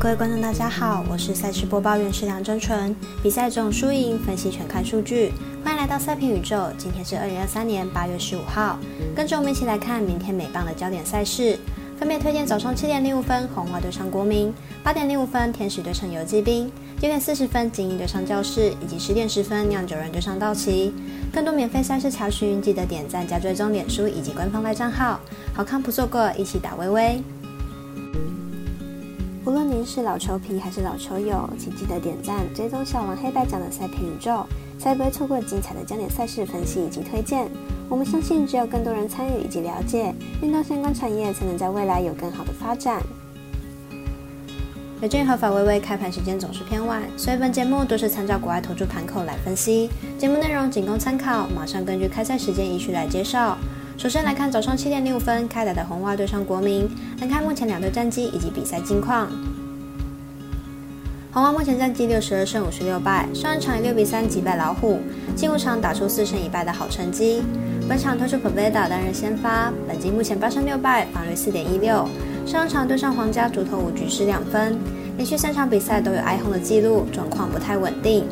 各位观众，大家好，我是赛事播报员是梁真纯。比赛中输赢分析全看数据，欢迎来到赛评宇宙。今天是二零二三年八月十五号，跟着我们一起来看明天美棒的焦点赛事，分别推荐早上七点零五分红花对上国民，八点零五分天使对上游击兵，九点四十分精英对上教室，以及十点十分酿酒人对上道奇。更多免费赛事查询，记得点赞加追踪脸书以及官方赖账号，好看不错过，一起打微微。无论您是老球皮还是老球友，请记得点赞、追踪小王黑白奖的赛评宇宙，才不会错过精彩的焦点赛事分析以及推荐。我们相信，只有更多人参与以及了解运动相关产业，才能在未来有更好的发展。美军和法微微开盘时间总是偏晚，所以本节目都是参照国外投注盘口来分析，节目内容仅供参考，马上根据开赛时间依序来介绍。首先来看早上七点零五分开打的红袜对上国民，来看目前两队战绩以及比赛近况。红袜目前战绩六十二胜五十六败，上一场以六比三击败老虎，近五场打出四胜一败的好成绩。本场推出 Pavetta 担任先发，本季目前八胜六败，防率四点一六。上一场对上皇家主投五局失两分，连续三场比赛都有挨轰的记录，状况不太稳定。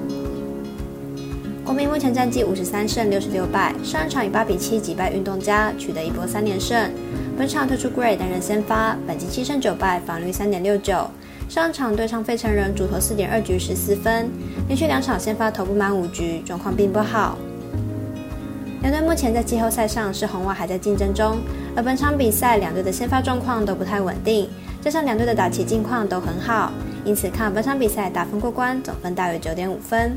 国民目前战绩五十三胜六十六败，上一场以八比七击败运动家，取得一波三连胜。本场推出 Gray 担任先发，本季七胜九败，防率三点六九。上一场对上费城人，主投四点二局十四分，连续两场先发投不满五局，状况并不好。两队目前在季后赛上是红袜还在竞争中，而本场比赛两队的先发状况都不太稳定，加上两队的打起近况都很好，因此看本场比赛打分过关，总分大约九点五分。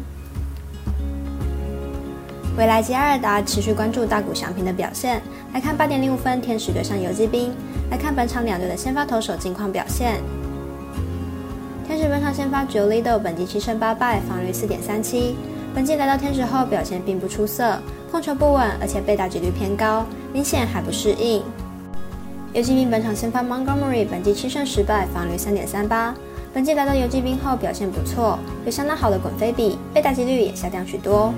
未来吉阿尔达持续关注大谷翔平的表现，来看八点零五分天使对上游击兵，来看本场两队的先发投手近况表现。天使本场先发 Jolido 本季七胜八败，防御四点三七。本季来到天使后表现并不出色，控球不稳，而且被打击率偏高，明显还不适应。游击兵本场先发 Montgomery 本季七胜十败，防御三点三八。本季来到游击兵后表现不错，有相当好的滚飞比，被打击率也下降许多。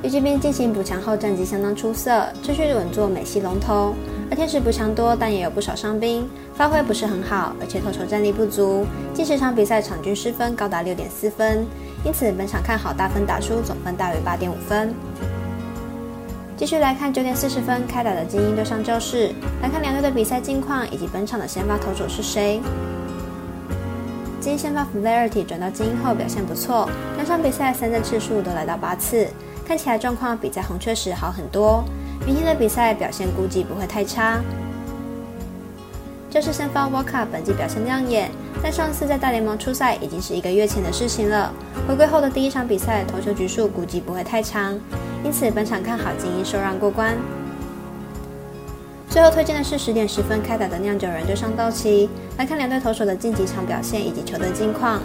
游击兵进行补强后，战绩相当出色，持续稳坐美系龙头。而天使补强多，但也有不少伤兵，发挥不是很好，而且投球战力不足。近十场比赛场均失分高达六点四分，因此本场看好大分打出，总分大于八点五分。继续来看九点四十分开打的精英对上教室，来看两队的比赛近况以及本场的先发投手是谁。精英先发 f l a r i t y 转到精英后表现不错，两场比赛三振次数都来到八次。看起来状况比在红雀时好很多，明天的比赛表现估计不会太差。就是先发 Walker 本季表现亮眼，但上次在大联盟出赛已经是一个月前的事情了。回归后的第一场比赛投球局数估计不会太长，因此本场看好精英受让过关。最后推荐的是十点十分开打的酿酒人对上道奇，来看两队投手的近几场表现以及球队近况。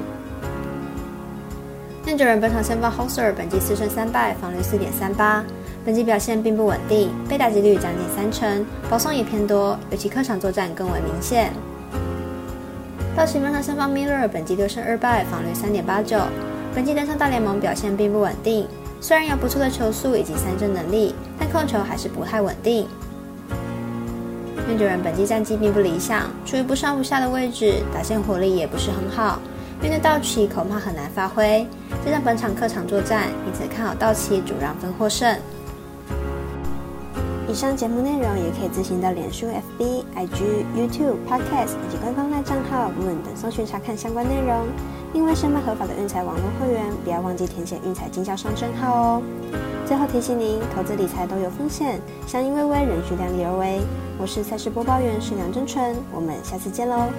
酿酒人本场先发 Hoser，本季四胜三败，防率四点三八。本季表现并不稳定，被打击率将近三成，保送也偏多，尤其客场作战更为明显。道奇本场先发 Miller，本季六胜二败，防率三点八九。本季登上大联盟表现并不稳定，虽然有不错的球速以及三振能力，但控球还是不太稳定。酿酒人本季战绩并不理想，处于不上不下的位置，打线火力也不是很好。面对道奇恐怕很难发挥，加上本场客场作战，因此看好道奇主让分获胜。以上节目内容也可以自行到脸书、FB、IG、YouTube、Podcast 以及官方赖账号 Moon 等搜寻查看相关内容。另外申办合法的运彩网络会员，不要忘记填写运彩经销商证号哦。最后提醒您，投资理财都有风险，相依微微，仍需量力而为。我是赛事播报员是梁真纯，我们下次见喽。